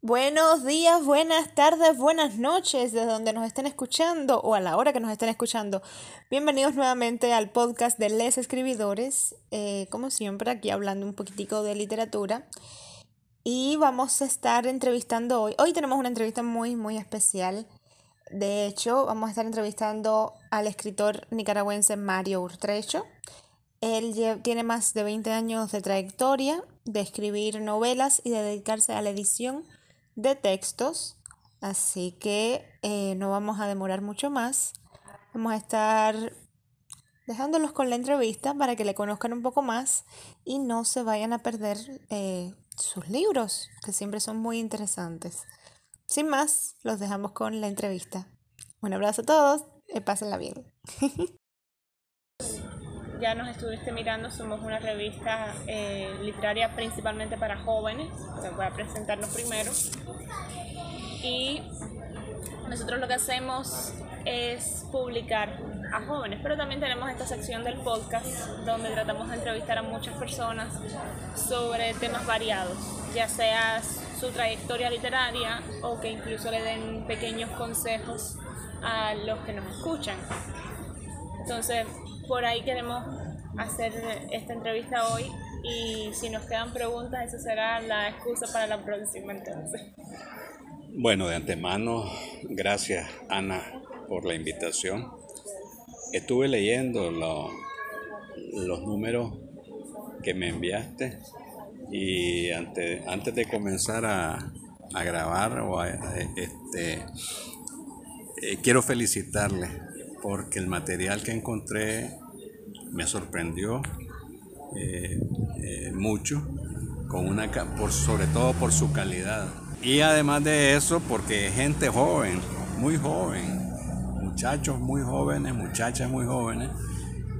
Buenos días, buenas tardes, buenas noches, desde donde nos estén escuchando o a la hora que nos estén escuchando. Bienvenidos nuevamente al podcast de Les Escribidores, eh, como siempre aquí hablando un poquitico de literatura. Y vamos a estar entrevistando hoy. Hoy tenemos una entrevista muy, muy especial. De hecho, vamos a estar entrevistando al escritor nicaragüense Mario Urtrecho. Él tiene más de 20 años de trayectoria de escribir novelas y de dedicarse a la edición de textos, así que eh, no vamos a demorar mucho más. Vamos a estar dejándolos con la entrevista para que le conozcan un poco más y no se vayan a perder eh, sus libros, que siempre son muy interesantes. Sin más, los dejamos con la entrevista. Un abrazo a todos, y pásenla bien. ya nos estuviste mirando, somos una revista eh, literaria principalmente para jóvenes, voy a presentarnos primero. Y nosotros lo que hacemos es publicar a jóvenes, pero también tenemos esta sección del podcast donde tratamos de entrevistar a muchas personas sobre temas variados, ya sea su trayectoria literaria o que incluso le den pequeños consejos a los que nos escuchan. Entonces, por ahí queremos hacer esta entrevista hoy y si nos quedan preguntas, esa será la excusa para la próxima entonces. Bueno, de antemano, gracias Ana por la invitación. Estuve leyendo los números que me enviaste y antes, antes de comenzar a, grabar, o este, eh, quiero felicitarle porque el material que encontré me sorprendió eh, eh, mucho, con una, por, sobre todo por su calidad. Y además de eso, porque gente joven, muy joven, muchachos muy jóvenes, muchachas muy jóvenes,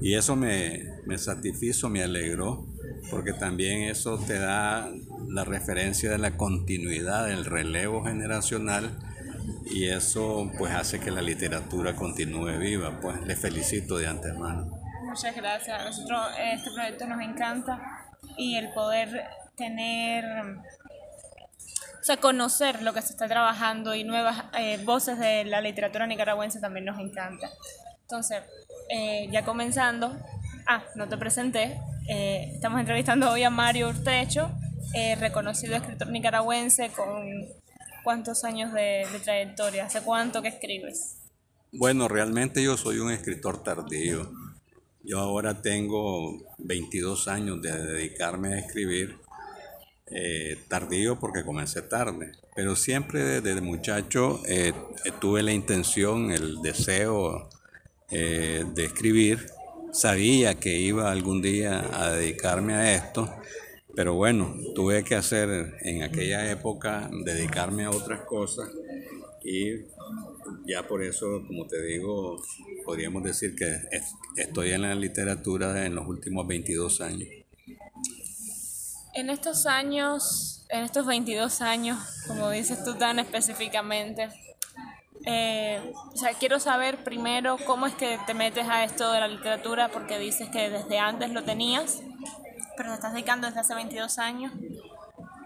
y eso me, me satisfizo, me alegró, porque también eso te da la referencia de la continuidad, del relevo generacional y eso pues hace que la literatura continúe viva. Pues le felicito de antemano. Muchas gracias. A nosotros este proyecto nos encanta y el poder tener, o sea, conocer lo que se está trabajando y nuevas eh, voces de la literatura nicaragüense también nos encanta. Entonces, eh, ya comenzando, ah, no te presenté, eh, estamos entrevistando hoy a Mario Urtecho, reconocido escritor nicaragüense con cuántos años de, trayectoria? ¿Hace cuánto que escribes? Bueno, realmente yo soy un escritor tardío. Yo ahora tengo 22 años de dedicarme a escribir. Eh, tardío porque comencé tarde, pero siempre desde muchacho eh, tuve la intención, el deseo eh, de escribir. Sabía que iba algún día a dedicarme a esto pero bueno, tuve que hacer en aquella época, dedicarme a otras cosas y ya por eso, como te digo, podríamos decir que estoy en la literatura en los últimos 22 años. En estos años, en estos 22 años, como dices tú tan específicamente, eh, o sea, quiero saber primero cómo es que te metes a esto de la literatura, porque dices que desde antes lo tenías pero te estás dedicando desde hace 22 años.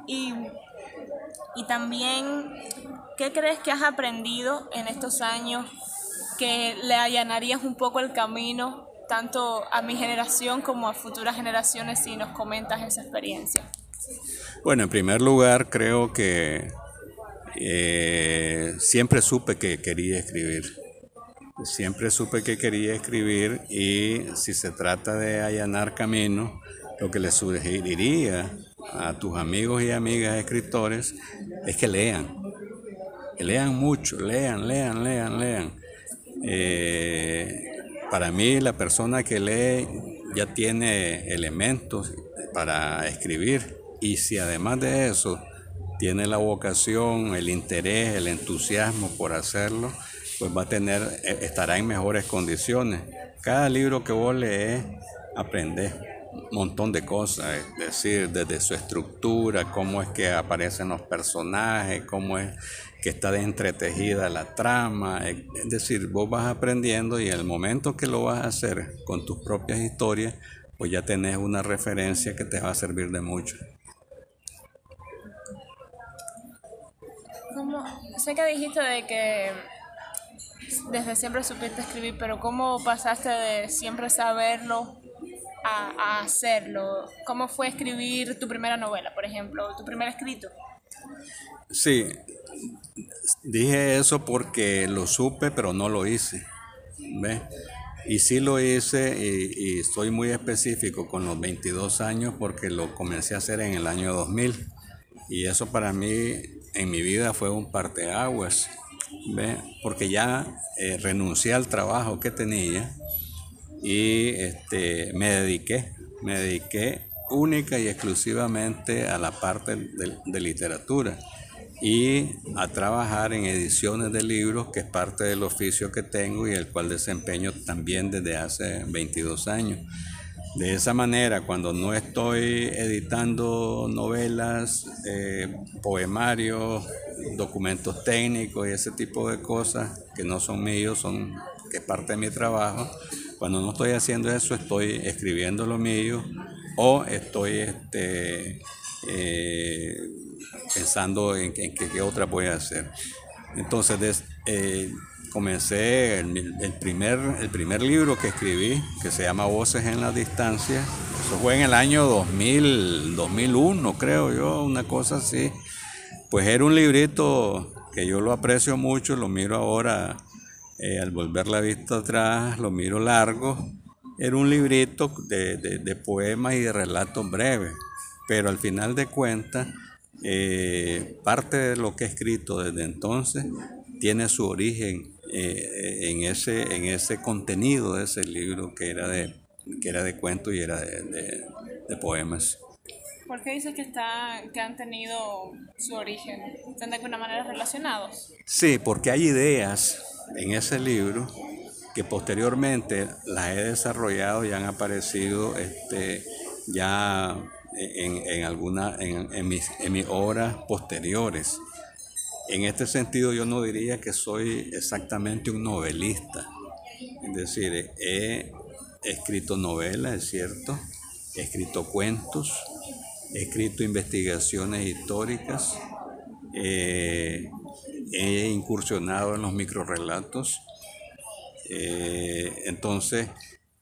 Y, y también, ¿qué crees que has aprendido en estos años que le allanarías un poco el camino tanto a mi generación como a futuras generaciones si nos comentas esa experiencia? Bueno, en primer lugar, creo que eh, siempre supe que quería escribir. Siempre supe que quería escribir y si se trata de allanar camino, lo que le sugeriría a tus amigos y amigas escritores es que lean, que lean mucho, lean, lean, lean, lean. Eh, para mí la persona que lee ya tiene elementos para escribir y si además de eso tiene la vocación, el interés, el entusiasmo por hacerlo, pues va a tener, eh, estará en mejores condiciones. Cada libro que vos lees, aprendes montón de cosas, es decir, desde su estructura, cómo es que aparecen los personajes, cómo es que está entretejida la trama, es decir, vos vas aprendiendo y el momento que lo vas a hacer con tus propias historias, pues ya tenés una referencia que te va a servir de mucho. ¿Cómo? Sé que dijiste de que desde siempre supiste escribir, pero ¿cómo pasaste de siempre saberlo a, hacerlo? ¿Cómo fue escribir tu primera novela, por ejemplo, tu primer escrito? Sí, dije eso porque lo supe, pero no lo hice. ¿Ves? Y sí lo hice y, y, soy muy específico con los 22 años porque lo comencé a hacer en el año 2000. Y eso para mí en mi vida fue un parteaguas, ¿ve? porque ya eh, renuncié al trabajo que tenía y este, me dediqué, me dediqué única y exclusivamente a la parte de, de literatura y a trabajar en ediciones de libros, que es parte del oficio que tengo y el cual desempeño también desde hace 22 años. De esa manera, cuando no estoy editando novelas, eh, poemarios, documentos técnicos y ese tipo de cosas que no son míos, son que es parte de mi trabajo, cuando no estoy haciendo eso, estoy escribiendo lo mío o estoy este, eh, pensando en, qué otra voy a hacer. Entonces, eh, comencé el, primer, el primer libro que escribí, que se llama Voces en la Distancia. Eso fue en el año 2000, 2001, creo yo, una cosa así. Pues era un librito que yo lo aprecio mucho, lo miro ahora eh, al volver la vista atrás, lo miro largo. Era un librito de, de poemas y de relatos breves, pero al final de cuentas eh, parte de lo que he escrito desde entonces tiene su origen eh, en, ese, en ese contenido de ese libro que era de, que era de cuentos y era de, poemas. ¿Por qué dices que, está, que han tenido su origen? ¿Están de alguna manera relacionados? Sí, porque hay ideas en ese libro que posteriormente las he desarrollado y han aparecido este, ya en, en, alguna, en, en, mis, en mis obras posteriores. En este sentido yo no diría que soy exactamente un novelista. Es decir, he escrito novelas, es cierto, he escrito cuentos, he escrito investigaciones históricas, eh, he incursionado en los microrelatos. Eh, entonces,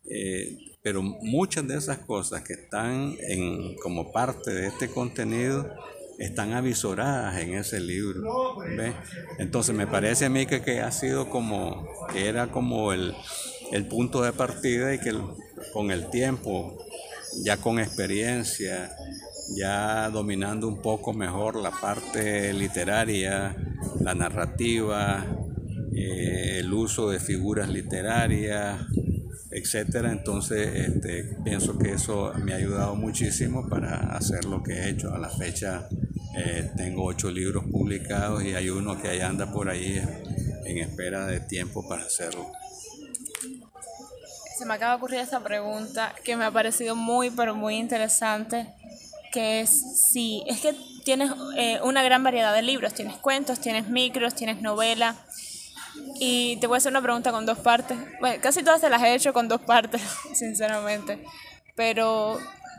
eh, pero muchas de esas cosas que están en, como parte de este contenido están avisoradas en ese libro. Entonces me parece a mí que, ha sido como, que era como el, el punto de partida y que con el tiempo, ya con experiencia, ya dominando un poco mejor la parte literaria, la narrativa, eh, el uso de figuras literarias, etcétera. Entonces, este, pienso que eso me ha ayudado muchísimo para hacer lo que he hecho. A la fecha eh, tengo ocho libros publicados y hay uno que ahí anda por ahí en espera de tiempo para hacerlo. Se me acaba de ocurrir esta pregunta que me ha parecido muy, pero muy interesante, que es si es que tienes eh, una gran variedad de libros, tienes cuentos, tienes micros, tienes novela y te voy a hacer una pregunta con dos partes. Bueno, casi todas te las he hecho con dos partes, sinceramente. Pero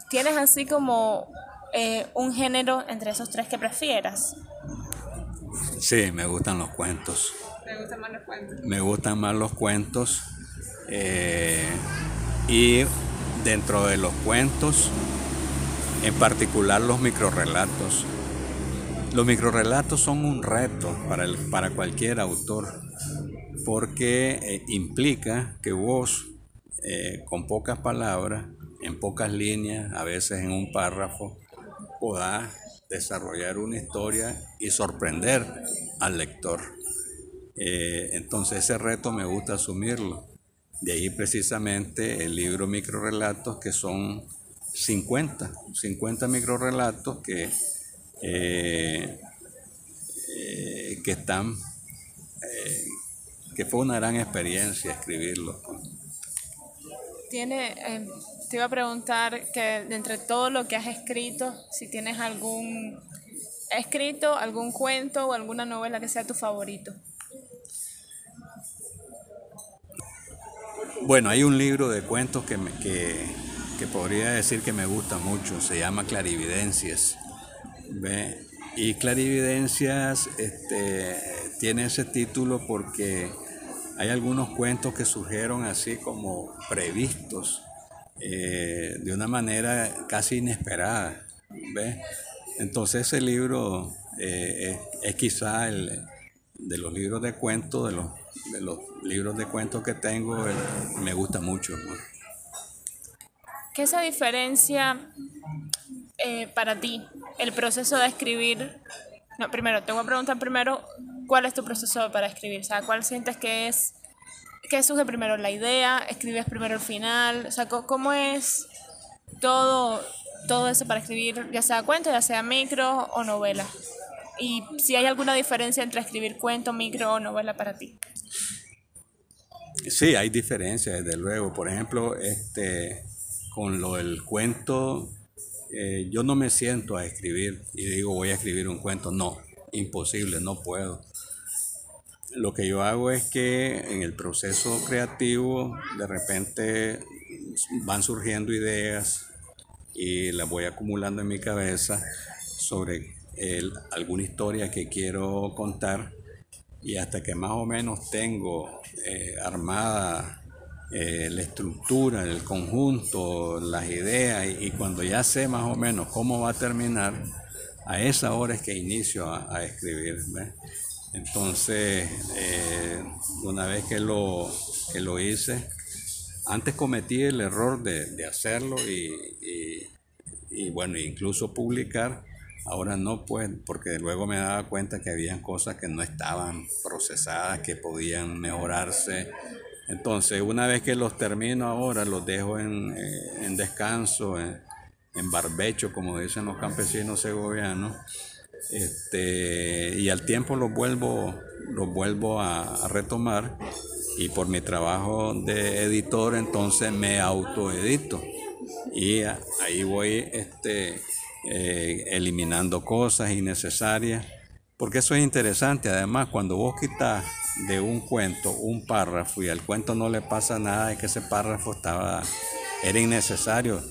¿tienes así como eh, un género entre esos tres que prefieras? Sí, me gustan los cuentos. ¿Me gustan más los cuentos? Me gustan más los cuentos. Eh, y dentro de los cuentos, en particular los microrelatos. Los microrelatos son un reto para, el, para cualquier autor porque eh, implica que vos, eh, con pocas palabras, en pocas líneas, a veces en un párrafo, podás desarrollar una historia y sorprender al lector. Eh, entonces ese reto me gusta asumirlo. De ahí precisamente el libro Microrelatos, que son 50, 50 microrelatos que, que están que fue una gran experiencia escribirlo. Tiene, eh, te iba a preguntar que de entre todo lo que has escrito, si tienes algún escrito, algún cuento o alguna novela que sea tu favorito. Bueno, hay un libro de cuentos que, me, que, que podría decir que me gusta mucho, se llama Clarividencias. ¿Ve? Y Clarividencias este, tiene ese título porque hay algunos cuentos que surgieron así como previstos, eh, de una manera casi inesperada. Entonces ese libro eh, es, quizá el, de los libros de cuentos, de los, de los libros de cuentos que tengo, me gusta mucho. ¿Qué se diferencia eh, para ti el proceso de escribir? No, primero, te voy a preguntar primero, ¿cuál es tu proceso para escribir? O sea, ¿cuál sientes que es, qué surge primero, la idea? ¿Escribes primero el final? O sea, ¿cómo es todo, todo eso para escribir, ya sea cuento, ya sea micro o novela? Y si hay alguna diferencia entre escribir cuento, micro o novela para ti. Sí, hay diferencias, desde luego. Por ejemplo, este, con lo del cuento, eh, yo no me siento a escribir y digo voy a escribir un cuento. No, imposible, no puedo. Lo que yo hago es que en el proceso creativo de repente van surgiendo ideas y las voy acumulando en mi cabeza sobre alguna historia que quiero contar y hasta que más o menos tengo eh, armada eh, la estructura, el conjunto, las ideas y, cuando ya sé más o menos cómo va a terminar, a esa hora es que inicio a, escribir. Entonces, eh, una vez que lo, que lo hice, antes cometí el error de, hacerlo y, y, bueno, incluso publicar. Ahora no, pues, porque luego me daba cuenta que había cosas que no estaban procesadas, que podían mejorarse entonces, una vez que los termino ahora, los dejo en, eh, descanso, en, barbecho, como dicen los campesinos segovianos, este, y al tiempo los vuelvo, los vuelvo a, retomar. Y por mi trabajo de editor entonces me autoedito. Y ahí voy este, eh, eliminando cosas innecesarias. Porque eso es interesante. Además cuando vos quitas de un cuento un párrafo y al cuento no le pasa nada, es que ese párrafo estaba, era innecesario,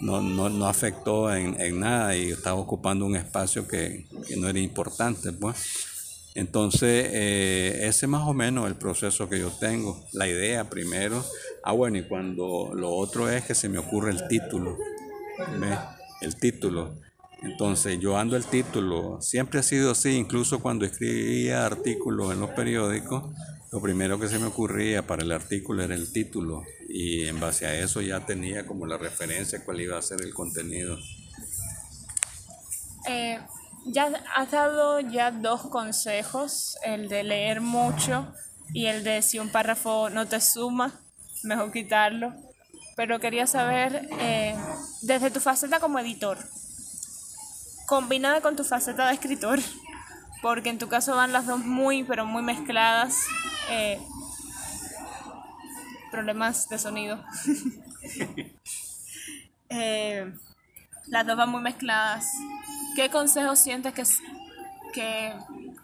no, no, no afectó en, en, nada y estaba ocupando un espacio que, que no era importante. Pues. Entonces, eh, ese es más o menos el proceso que yo tengo. La idea primero, ah bueno, y cuando lo otro es que se me ocurre el título, el título. Entonces yo ando el título, siempre ha sido así, incluso cuando escribía artículos en los periódicos, lo primero que se me ocurría para el artículo era el título y en base a eso ya tenía como la referencia cuál iba a ser el contenido. Eh, ya has dado ya dos consejos, el de leer mucho y el de si un párrafo no te suma, mejor quitarlo. Pero quería saber, eh, desde tu faceta como editor, combinada con tu faceta de escritor, porque en tu caso van las dos muy, pero muy mezcladas. Eh, problemas de sonido. Eh, las dos van muy mezcladas. ¿Qué consejos sientes que, que,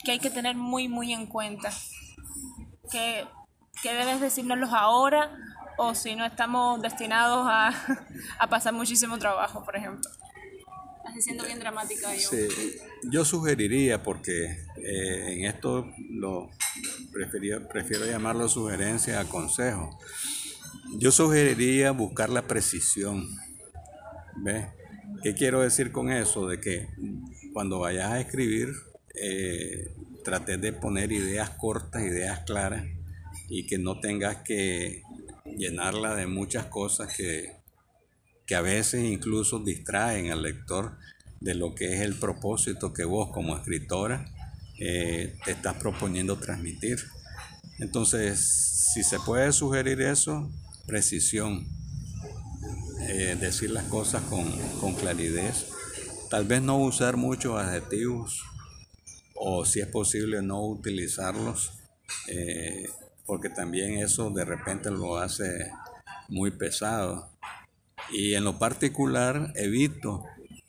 que hay que tener muy, muy en cuenta? ¿Qué, qué debes decírnoslos ahora o si no estamos destinados a, a pasar muchísimo trabajo, por ejemplo? Siendo bien dramática yo. yo sugeriría, porque eh, en esto lo prefiero, prefiero llamarlo sugerencia a consejo. Yo sugeriría buscar la precisión. ¿Ves? ¿Qué quiero decir con eso? De que cuando vayas a escribir, eh, trates de poner ideas cortas, ideas claras, y que no tengas que llenarla de muchas cosas que que a veces incluso distraen al lector de lo que es el propósito que vos como escritora eh, te estás proponiendo transmitir. Entonces, si se puede sugerir eso, precisión, eh, decir las cosas con, claridad, tal vez no usar muchos adjetivos o si es posible no utilizarlos, eh, porque también eso de repente lo hace muy pesado. Y en lo particular evito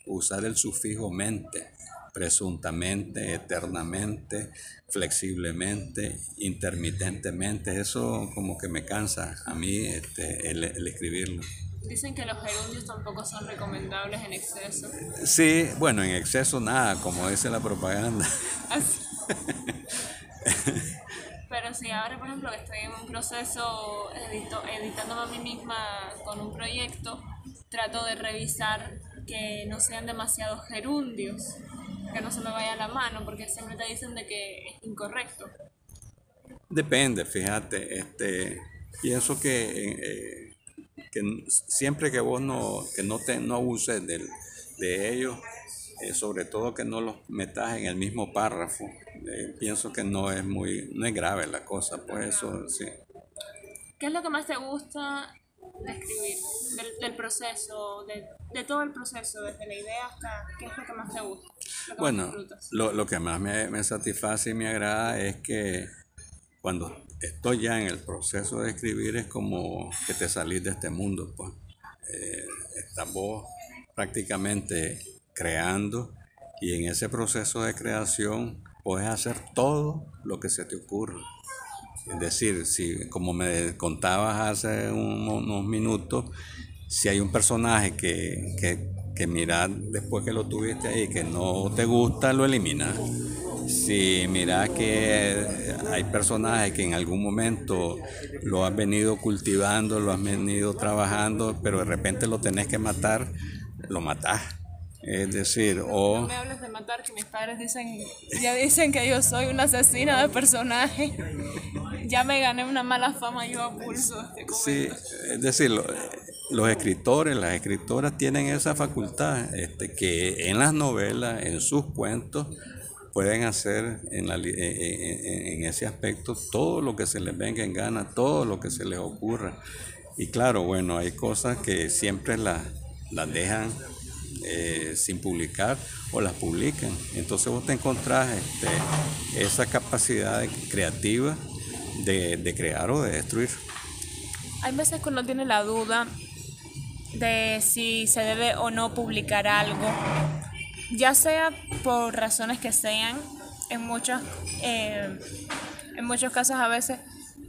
usar el sufijo mente, presuntamente, eternamente, flexiblemente, intermitentemente. Eso como que me cansa a mí este, el, escribirlo. Dicen que los gerundios tampoco son recomendables en exceso. Sí, bueno, en exceso nada, como dice la propaganda. Así. Pero si ahora, por ejemplo, estoy en un proceso edito, editándome a mí misma con un proyecto, trato de revisar que no sean demasiados gerundios, que no se me vaya la mano, porque siempre te dicen de que es incorrecto. Depende, fíjate, este, pienso que, eh, que siempre que vos no, que no, te, no uses del, de ellos, eh, sobre todo que no los metas en el mismo párrafo, eh, pienso que no es muy, no es grave la cosa, pues eso sí. ¿Qué es lo que más te gusta de escribir, del, proceso, de, de, todo el proceso, desde la idea hasta qué es lo que más te gusta? bueno, lo, lo, que más me, me, satisface y me agrada es que cuando estoy ya en el proceso de escribir es como que te salís de este mundo, pues. Eh, estás vos prácticamente creando y en ese proceso de creación puedes hacer todo lo que se te ocurra. Es decir, si como me contabas hace unos minutos, si hay un personaje que, que, que después que lo tuviste ahí que no te gusta, lo eliminas. Si mira que hay personajes que en algún momento lo has venido cultivando, lo has venido trabajando, pero de repente lo tenés que matar, lo matás es decir, o... No me hables de matar, que mis padres dicen, ya dicen que yo soy una asesina de personaje. Ya me gané una mala fama yo a pulso. sí, es decir, los escritores, las escritoras tienen esa facultad este, que en las novelas, en sus cuentos, pueden hacer en, la, en, ese aspecto todo lo que se les venga en gana, todo lo que se les ocurra. Y claro, bueno, hay cosas que siempre las, las dejan eh, sin publicar o las publican. Entonces vos te encontrás este, esa capacidad creativa de, crear o de destruir. Hay veces que uno tiene la duda de si se debe o no publicar algo, ya sea por razones que sean, en muchos, eh, en muchos casos a veces.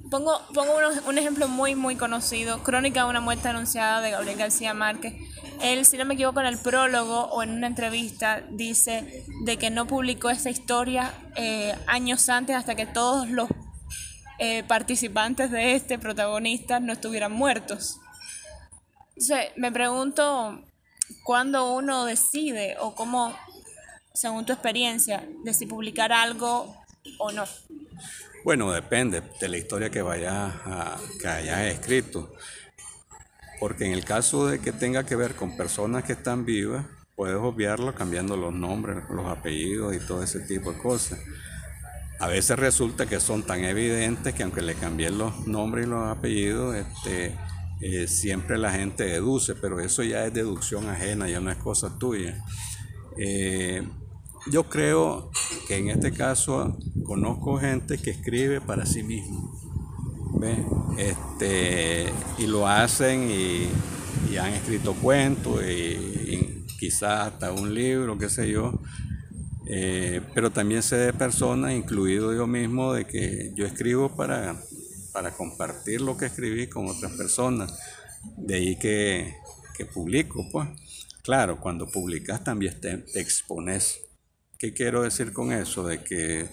Pongo, pongo un ejemplo muy, muy conocido, Crónica de una muerte anunciada de Gabriel García Márquez, él, si no me equivoco, en el prólogo o en una entrevista dice de que no publicó esta historia eh, años antes hasta que todos los eh, participantes de este protagonista no estuvieran muertos. Entonces, me pregunto cuándo uno decide o cómo, según tu experiencia, de si publicar algo o no. Bueno, depende de la historia que vayas a, que hayas escrito. Porque en el caso de que tenga que ver con personas que están vivas, puedes obviarlo cambiando los nombres, los apellidos y todo ese tipo de cosas. A veces resulta que son tan evidentes que aunque le cambien los nombres y los apellidos, este, eh, siempre la gente deduce, pero eso ya es deducción ajena, ya no es cosa tuya. Eh, yo creo que en este caso conozco gente que escribe para sí mismo este, y lo hacen y, han escrito cuentos y, quizás hasta un libro, qué sé yo. Eh, pero también sé de personas, incluido yo mismo, de que yo escribo para, para compartir lo que escribí con otras personas. De ahí que, que publico, pues. Claro, cuando publicas también te, te expones. ¿Qué quiero decir con eso? De que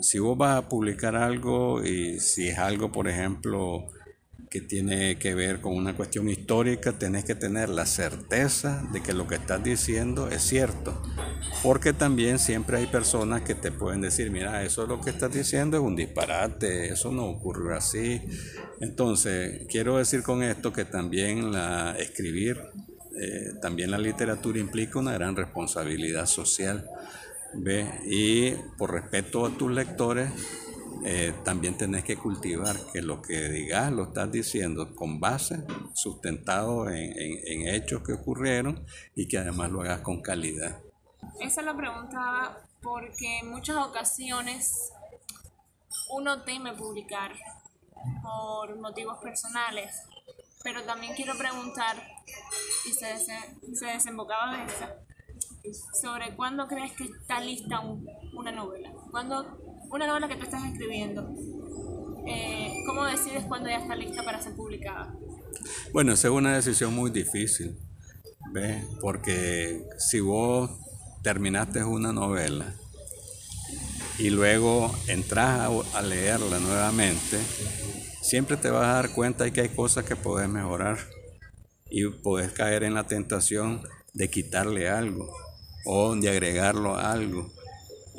si vos vas a publicar algo y si es algo, por ejemplo, que tiene que ver con una cuestión histórica, tenés que tener la certeza de que lo que estás diciendo es cierto. Porque también siempre hay personas que te pueden decir, mira, eso es lo que estás diciendo es un disparate, eso no ocurrió así. Entonces, quiero decir con esto que también la escribir, eh, también la literatura implica una gran responsabilidad social. ¿Ve? Y por respeto a tus lectores, eh, también tenés que cultivar que lo que digas lo estás diciendo con base, sustentado en, hechos que ocurrieron y que además lo hagas con calidad. Esa lo preguntaba porque en muchas ocasiones uno teme publicar por motivos personales, pero también quiero preguntar, y se, se desembocaba de esa, sobre cuándo crees que está lista una novela. Cuando una novela que tú estás escribiendo, eh, ¿cómo decides cuándo ya está lista para ser publicada? Bueno, esa es una decisión muy difícil, ¿ves? Porque si vos terminaste una novela y luego entras a, leerla nuevamente, siempre te vas a dar cuenta de que hay cosas que puedes mejorar y puedes caer en la tentación de quitarle algo o de agregarlo a algo.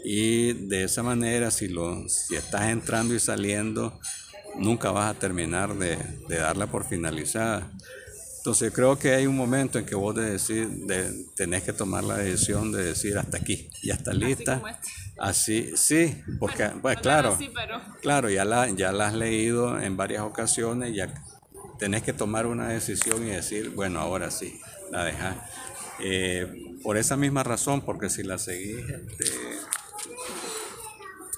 Y de esa manera, si, lo, si estás entrando y saliendo, nunca vas a terminar de, de darla por finalizada. Entonces creo que hay un momento en que vos de decir, de, tenés que tomar la decisión de decir hasta aquí, ya está lista. Así, sí, porque, pues claro, claro, ya la, ya la has leído en varias ocasiones, ya tenés que tomar una decisión y decir, bueno, ahora sí, la dejas. Eh, por esa misma razón, porque si la seguís, este,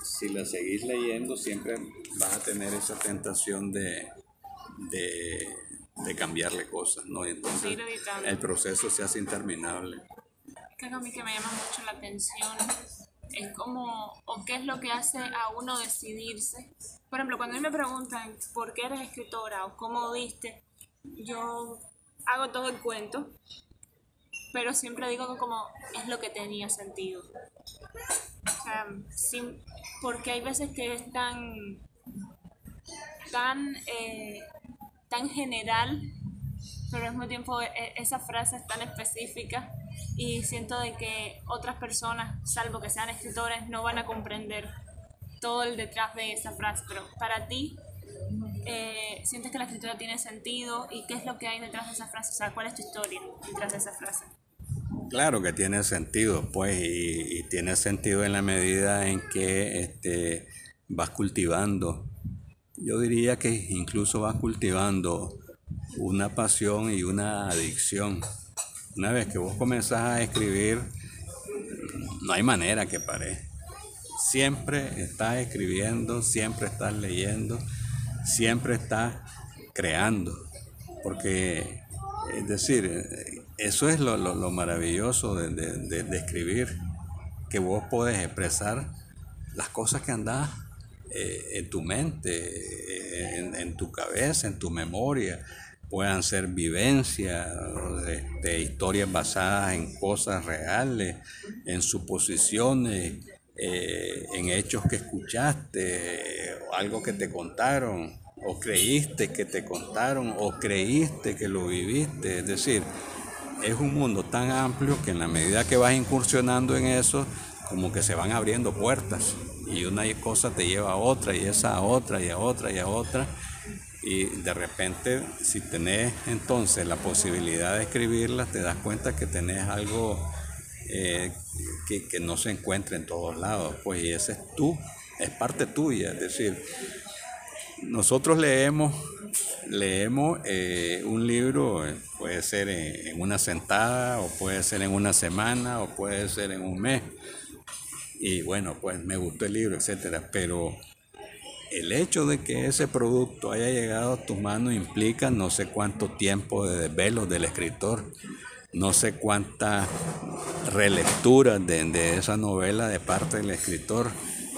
si la seguís leyendo, siempre vas a tener esa tentación de, de, de cambiarle cosas, ¿no? Y entonces el proceso se hace interminable. Que a mí que me llama mucho la atención es como, o qué es lo que hace a uno decidirse. Por ejemplo, cuando a mí me preguntan por qué eres escritora o cómo viste, yo hago todo el cuento, pero siempre digo que como es lo que tenía sentido. O sea, porque hay veces que es tan, tan, eh, tan general, pero al mismo tiempo e, esa frase es tan específica y siento de que otras personas, salvo que sean escritores, no van a comprender todo el detrás de esa frase, pero para ti, eh, ¿sientes que la escritura tiene sentido y qué es lo que hay detrás de esa frase? O sea, ¿cuál es tu historia detrás de esa frase? Claro que tiene sentido, pues, y, tiene sentido en la medida en que este, vas cultivando. Yo diría que incluso vas cultivando una pasión y una adicción una vez que vos comenzás a escribir, no hay manera que pare. Siempre estás escribiendo, siempre estás leyendo, siempre estás creando. Porque, es decir, eso es lo, maravilloso de, escribir, que vos podés expresar las cosas que andás eh, en tu mente, en, tu cabeza, en tu memoria puedan ser vivencias, de, historias basadas en cosas reales, en suposiciones, eh, en hechos que escuchaste, o algo que te contaron, o creíste que te contaron, o creíste que lo viviste. Es decir, es un mundo tan amplio que en la medida que vas incursionando en eso, como que se van abriendo puertas y una cosa te lleva a otra y esa a otra y a otra y a otra. Y de repente si tenés entonces la posibilidad de escribirlas, te das cuenta que tenés algo eh, que, no se encuentra en todos lados, pues y ese es tú, es parte tuya, es decir, nosotros leemos, leemos eh, un libro, eh, puede ser en, una sentada, o puede ser en una semana, o puede ser en un mes, y bueno, pues me gustó el libro, etcétera, pero el hecho de que ese producto haya llegado a tus manos implica no sé cuánto tiempo de desvelo del escritor, no sé cuántas relecturas de, esa novela de parte del escritor,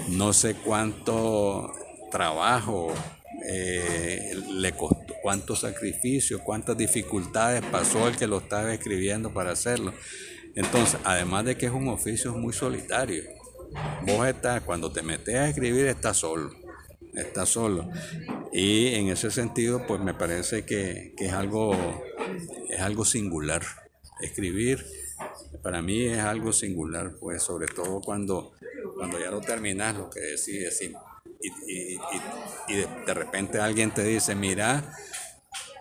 no sé cuánto trabajo eh, le costó, cuántos sacrificios, cuántas dificultades pasó el que lo estaba escribiendo para hacerlo. Entonces, además de que es un oficio muy solitario, vos estás, cuando te metes a escribir, estás solo está solo. Y en ese sentido, pues me parece que, es, algo, es algo singular. Escribir para mí es algo singular, pues sobre todo cuando, cuando ya lo terminas, lo que decís, y, y, y, de, repente alguien te dice, mira,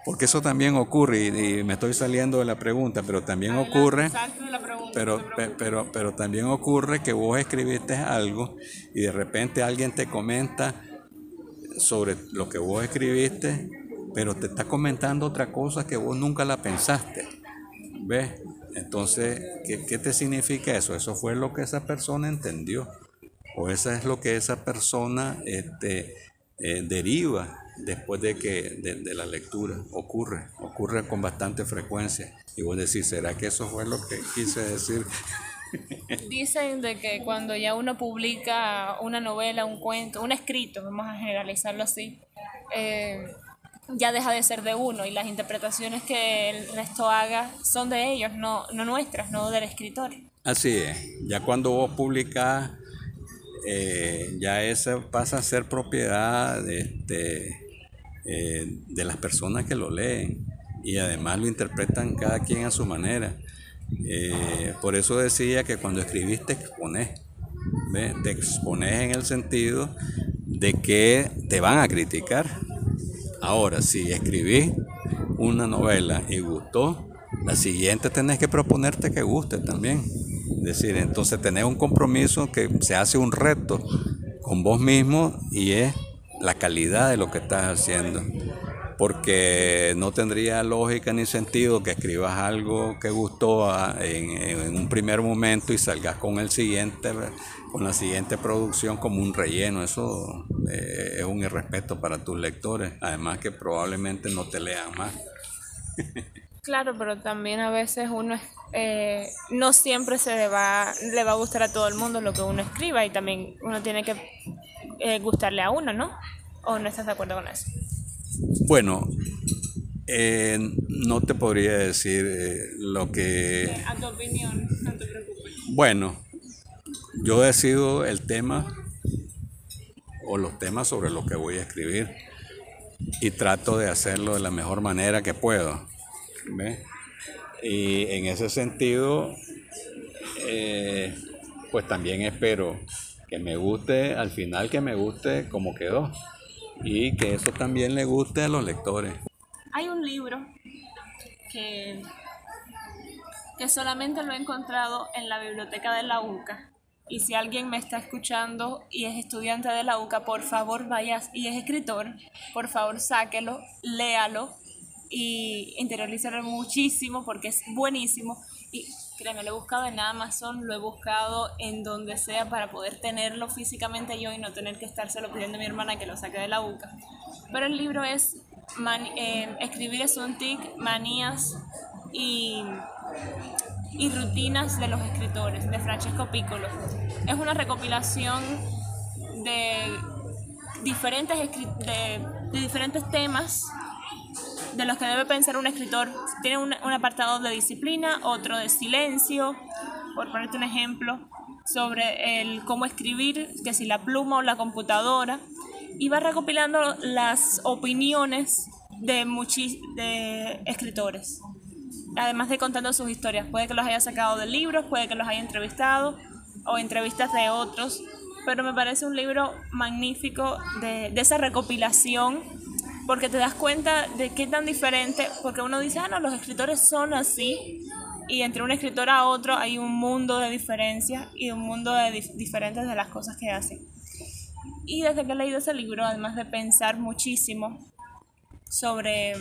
porque eso también ocurre, y, me estoy saliendo de la pregunta, pero también ocurre, pero, pero, pero también ocurre que vos escribiste algo y de repente alguien te comenta, sobre lo que vos escribiste, pero te está comentando otra cosa que vos nunca la pensaste. ¿Ves? Entonces, ¿qué, te significa eso? Eso fue lo que esa persona entendió. O eso es lo que esa persona este, eh, deriva después de que de, la lectura. Ocurre, ocurre con bastante frecuencia. Y vos decís, ¿será que eso fue lo que quise decir? Dicen de que cuando ya uno publica una novela, un cuento, un escrito, vamos a generalizarlo así, eh, ya deja de ser de uno y las interpretaciones que el resto haga son de ellos, no, no nuestras, no del escritor. Así es, ya cuando vos publicás, eh, ya esa pasa a ser propiedad de, este, eh, de las personas que lo leen y además lo interpretan cada quien a su manera. Eh, por eso decía que cuando escribiste expones, te expones en el sentido de que te van a criticar. Ahora, si escribís una novela y gustó, la siguiente tenés que proponerte que guste también. Decir, entonces tenés un compromiso que se hace un reto con vos mismo y es la calidad de lo que estás haciendo porque no tendría lógica ni sentido que escribas algo que gustó en, un primer momento y salgas con el siguiente, con la siguiente producción como un relleno. Eso eh, es un irrespeto para tus lectores, además que probablemente no te lean más. Claro, pero también a veces uno eh, no siempre se le va, le va a gustar a todo el mundo lo que uno escriba y también uno tiene que eh, gustarle a uno, ¿no? ¿O no estás de acuerdo con eso? Bueno, eh, no te podría decir eh, lo que... A tu opinión, no te preocupes. Bueno, yo decido el tema o los temas sobre los que voy a escribir y trato de hacerlo de la mejor manera que puedo. Y en ese sentido, eh, pues también espero que me guste, al final que me guste como quedó y que eso también le guste a los lectores. Hay un libro que, que solamente lo he encontrado en la biblioteca de la UCA. Y si alguien me está escuchando y es estudiante de la UCA, por favor vaya y es escritor, por favor sáquelo, léalo y interiorízalo muchísimo porque es buenísimo. Y créeme, lo he buscado en Amazon, lo he buscado en donde sea para poder tenerlo físicamente yo y no tener que estárselo pidiendo a mi hermana que lo saque de la boca. Pero el libro es eh, Escribir es un tic, manías y, y rutinas de los escritores, de Francesco Piccolo. Es una recopilación de diferentes, de, de diferentes temas de los que debe pensar un escritor. Tiene un, apartado de disciplina, otro de silencio, por ponerte un ejemplo, sobre el cómo escribir, que si la pluma o la computadora, y va recopilando las opiniones de, muchos de escritores, además de contando sus historias. Puede que los haya sacado de libros, puede que los haya entrevistado o entrevistas de otros, pero me parece un libro magnífico de, de esa recopilación porque te das cuenta de qué tan diferente, porque uno dice, ah, no, los escritores son así, y entre un escritor a otro hay un mundo de diferencias y un mundo de diferentes de las cosas que hacen. Y desde que he leído ese libro, además de pensar muchísimo sobre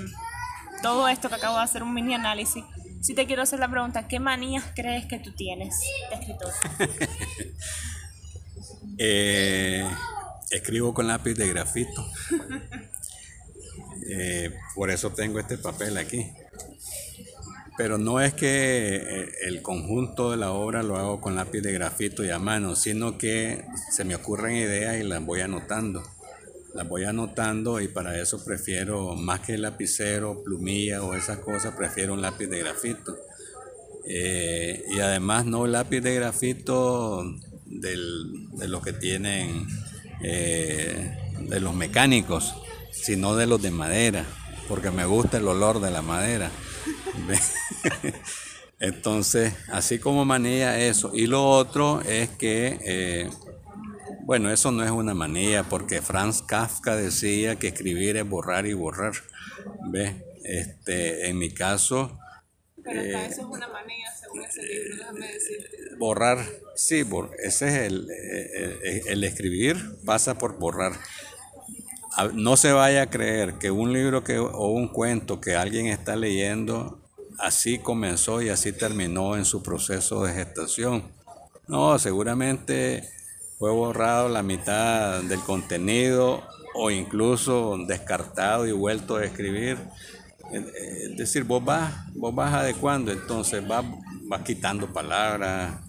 todo esto que acabo de hacer un mini análisis, sí te quiero hacer la pregunta, ¿qué manías crees que tú tienes de escritor? Eh, escribo con lápiz de grafito. Eh, por eso tengo este papel aquí. Pero no es que eh, el conjunto de la obra lo hago con lápiz de grafito y a mano, sino que se me ocurren ideas y las voy anotando. Las voy anotando y para eso prefiero, más que lapicero, plumilla o esas cosas, prefiero un lápiz de grafito. Eh, y además no lápiz de grafito de los que tienen, de los mecánicos, sino de los de madera, porque me gusta el olor de la madera. Entonces, así como manía eso. Y lo otro es que, eh, bueno, eso no es una manía, porque Franz Kafka decía que escribir es borrar y borrar. ¿Ves? Este, en mi caso... Pero eh, eso es una manía, según ese libro, déjame decirte. Borrar, sí, ese es el, eh, el escribir, pasa por borrar no se vaya a creer que un libro que, o un cuento que alguien está leyendo así comenzó y así terminó en su proceso de gestación. No, seguramente fue borrado la mitad del contenido o incluso descartado y vuelto a escribir. Es decir, vos vas, vos vas adecuando, entonces vas, vas quitando palabras,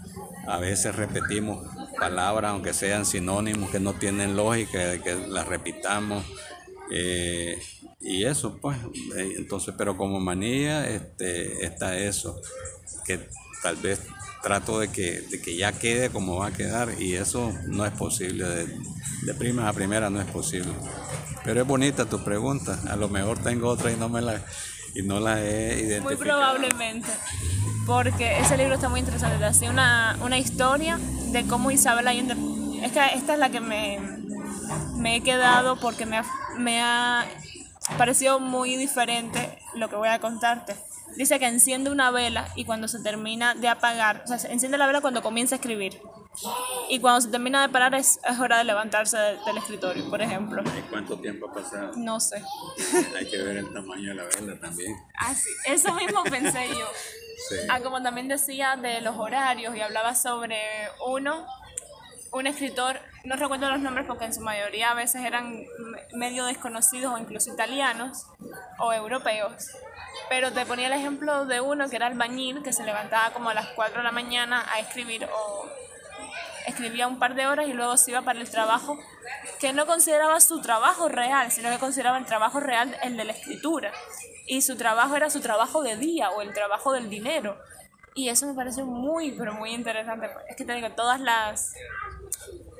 a veces repetimos palabras, aunque sean sinónimos que no tienen lógica, que las repitamos. Eh, y eso, pues, eh, entonces, pero como manía este, está eso, que tal vez trato de que, de que ya quede como va a quedar y eso no es posible, de, de prima a primera no es posible. Pero es bonita tu pregunta, a lo mejor tengo otra y no me la, y no la he identificado. Muy probablemente, porque ese libro está muy interesante, te hacía una, una historia de cómo Isabel Allende, es que esta es la que me, me he quedado porque me ha, me ha parecido muy diferente lo que voy a contarte. Dice que enciende una vela y cuando se termina de apagar, o sea, enciende la vela cuando comienza a escribir. Y cuando se termina de parar es, es hora de levantarse de- del escritorio, por ejemplo. ¿Y cuánto tiempo ha pasado? No sé. Hay que ver el tamaño de la vela también. Así, eso mismo pensé yo. Sí. Ah, como también decía de los horarios y hablaba sobre uno, un escritor, no recuerdo los nombres porque en su mayoría a veces eran me- medio desconocidos o incluso italianos o europeos, pero te ponía el ejemplo de uno que era albañil que se levantaba como a las 4 de la mañana a escribir o escribía un par de horas y luego se iba para el trabajo que no consideraba su trabajo real, sino que consideraba el trabajo real el de la escritura. Y su trabajo era su trabajo de día o el trabajo del dinero. Y eso me pareció muy, pero muy interesante. Es que todas las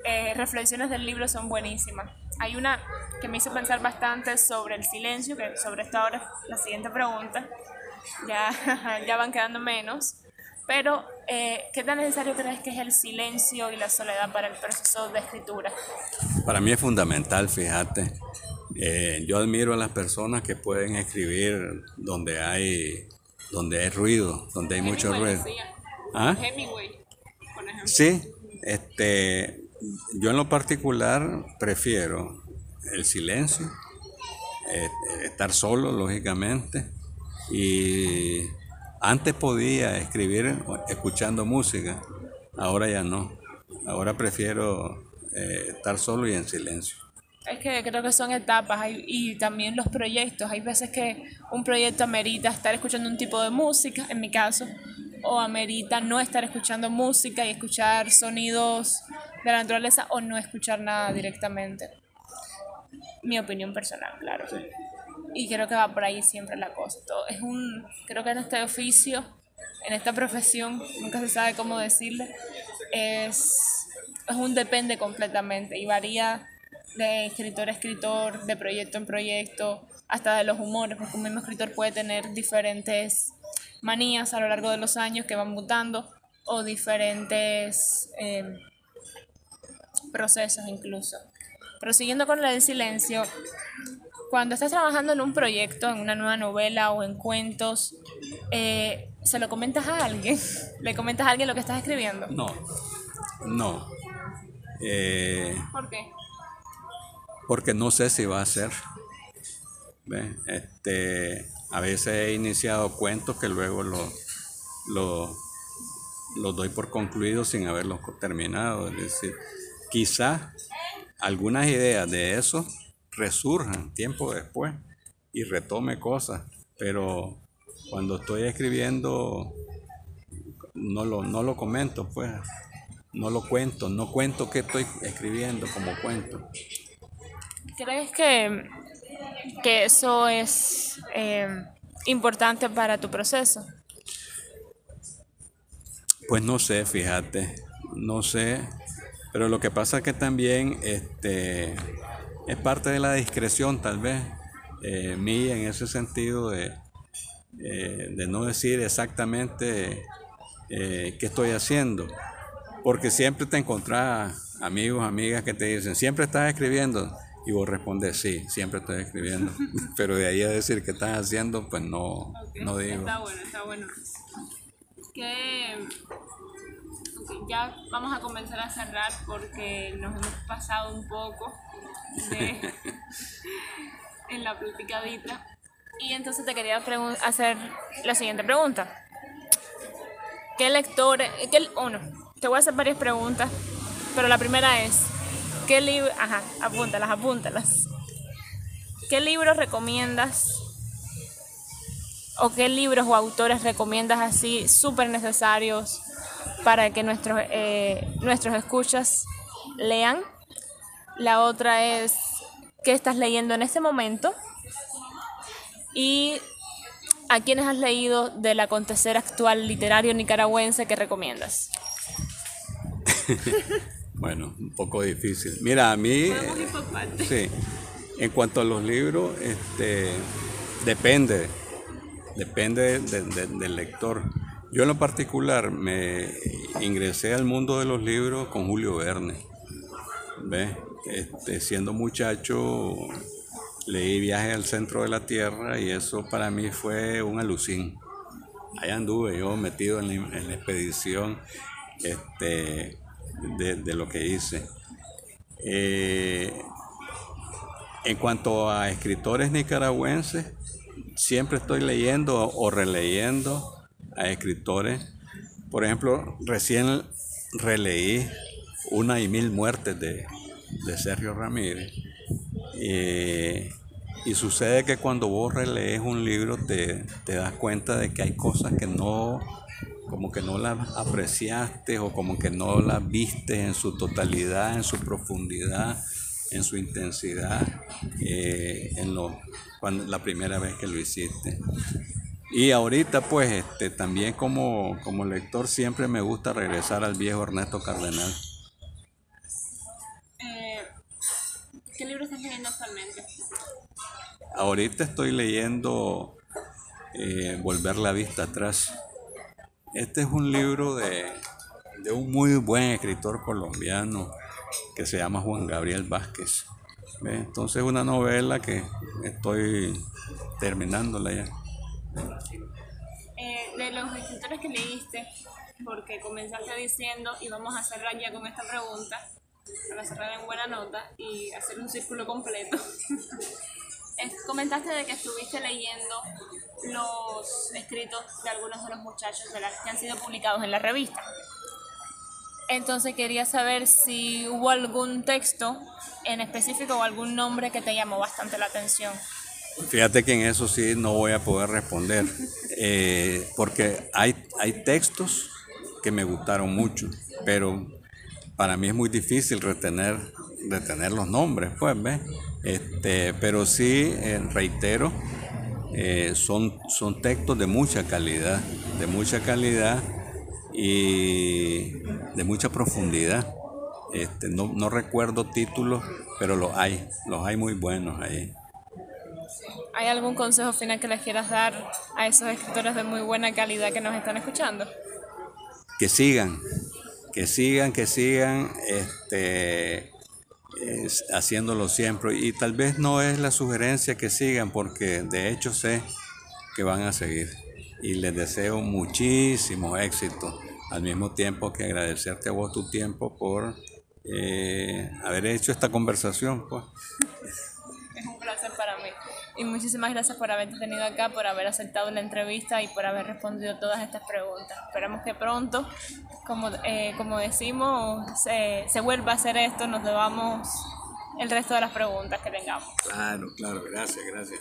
eh, reflexiones del libro son buenísimas. Hay una que me hizo pensar bastante sobre el silencio, que sobre esta ahora es la siguiente pregunta. Ya, ya van quedando menos. Pero, eh, ¿qué tan necesario crees que es el silencio y la soledad para el proceso de escritura? Para mí es fundamental, fíjate. Eh, yo admiro a las personas que pueden escribir donde hay, donde hay ruido, donde hay mucho Hemingway ruido. decía. ¿Ah? Hemingway, por ejemplo. Sí, este, yo en lo particular prefiero el silencio, eh, estar solo, lógicamente, y antes podía escribir escuchando música, ahora ya no. Ahora prefiero eh, estar solo y en silencio. Es que creo que son etapas hay- y también los proyectos. Hay veces que un proyecto amerita estar escuchando un tipo de música, en mi caso, o amerita no estar escuchando música y escuchar sonidos de la naturaleza o no escuchar nada directamente. Mi opinión personal, claro. Y creo que va por ahí siempre la cosa. Todo- es un, creo que en este oficio, en esta profesión, nunca se sabe cómo decirle, es, es un depende completamente y varía de escritor a escritor, de proyecto en proyecto, hasta de los humores, porque un mismo escritor puede tener diferentes manías a lo largo de los años que van mutando o diferentes eh, procesos incluso. Pero siguiendo con lo del silencio, cuando estás trabajando en un proyecto, en una nueva novela o en cuentos, eh, ¿se lo comentas a alguien? ¿Le comentas a alguien lo que estás escribiendo? No, no. Eh, ¿Por qué? porque no sé si va a ser. Este, a veces he iniciado cuentos que luego los lo, lo doy por concluidos sin haberlos terminado. Es decir, quizá algunas ideas de eso resurjan tiempo después y retome cosas, pero cuando estoy escribiendo no lo, no lo comento, pues, no lo cuento, no cuento que estoy escribiendo como cuento. ¿Crees que, que eso es eh, importante para tu proceso? Pues no sé, fíjate, no sé, pero lo que pasa es que también este, es parte de la discreción tal vez eh, mía en ese sentido de, eh, de no decir exactamente eh, qué estoy haciendo, porque siempre te encontrás amigos, amigas que te dicen, siempre estás escribiendo, y vos respondes, sí, siempre estoy escribiendo, pero de ahí a decir qué estás haciendo, pues no, no digo. Está bueno, está bueno. Que ya vamos a comenzar a cerrar porque nos hemos pasado un poco en la platicadita. Y entonces te quería hacer la siguiente pregunta. ¿Qué lectores, qué, uno, te voy a hacer varias preguntas, pero la primera es, ¿qué libro, ajá, apúntalas, apúntalas. ¿Qué libros recomiendas o qué libros o autores recomiendas así súper necesarios para que nuestros, eh, nuestros escuchas lean? La otra es, ¿qué estás leyendo en este momento? ¿Y a quiénes has leído del acontecer actual literario nicaragüense que recomiendas? bueno, un poco difícil. Mira, a mí... sí. En cuanto a los libros, este, depende, depende del lector. Yo en lo particular me ingresé al mundo de los libros con Julio Verne. ¿Ves? Este, siendo muchacho leí Viaje al centro de la Tierra y eso para mí fue un alucín. Ahí anduve yo metido en la, expedición este, de, lo que hice. Eh, en cuanto a escritores nicaragüenses, siempre estoy leyendo o releyendo a escritores. Por ejemplo, recién releí Una y Mil Muertes de, Sergio Ramírez. y sucede que cuando vos relees un libro te, te, das cuenta de que hay cosas que no, como que no las apreciaste o como que no las viste en su totalidad, en su profundidad en su intensidad eh, en lo, cuando, la primera vez que lo hiciste. Y ahorita pues este, también como, como lector siempre me gusta regresar al viejo Ernesto Cardenal. Leyendo actualmente? Ahorita estoy leyendo eh, Volver la vista atrás. Este es un libro de, de un muy buen escritor colombiano, que se llama Juan Gabriel Vázquez. Entonces es una novela que estoy terminándola ya. Eh, de los escritores que leíste, porque comenzaste diciendo, y vamos a cerrar ya con esta pregunta, para cerrar en buena nota y hacer un círculo completo. comentaste de que estuviste leyendo los escritos de algunos de los muchachos que han sido publicados en la revista. Entonces quería saber si hubo algún texto en específico o algún nombre que te llamó bastante la atención. Fíjate que en eso sí no voy a poder responder, eh, porque hay, hay textos que me gustaron mucho, pero para mí es muy difícil retener, retener los nombres, pues, ¿ves? Este, pero sí, eh, reitero, eh, son, son textos de mucha calidad, de mucha calidad y de mucha profundidad. Este, no, no recuerdo títulos, pero los hay, los hay muy buenos ahí. ¿Hay algún consejo final que les quieras dar a esos escritores de muy buena calidad que nos están escuchando? Que sigan, que sigan, que sigan este, haciéndolo siempre. Y tal vez no es la sugerencia que sigan, porque de hecho sé que van a seguir y les deseo muchísimo éxito. Al mismo tiempo que agradecerte a vos tu tiempo por eh, haber hecho esta conversación. Pues. Es un placer para. Y muchísimas gracias por haberte tenido acá, por haber aceptado la entrevista y por haber respondido todas estas preguntas. Esperamos que pronto, como, eh, como decimos, se, se vuelva a hacer esto, nos debamos el resto de las preguntas que tengamos. Claro, claro, gracias, gracias.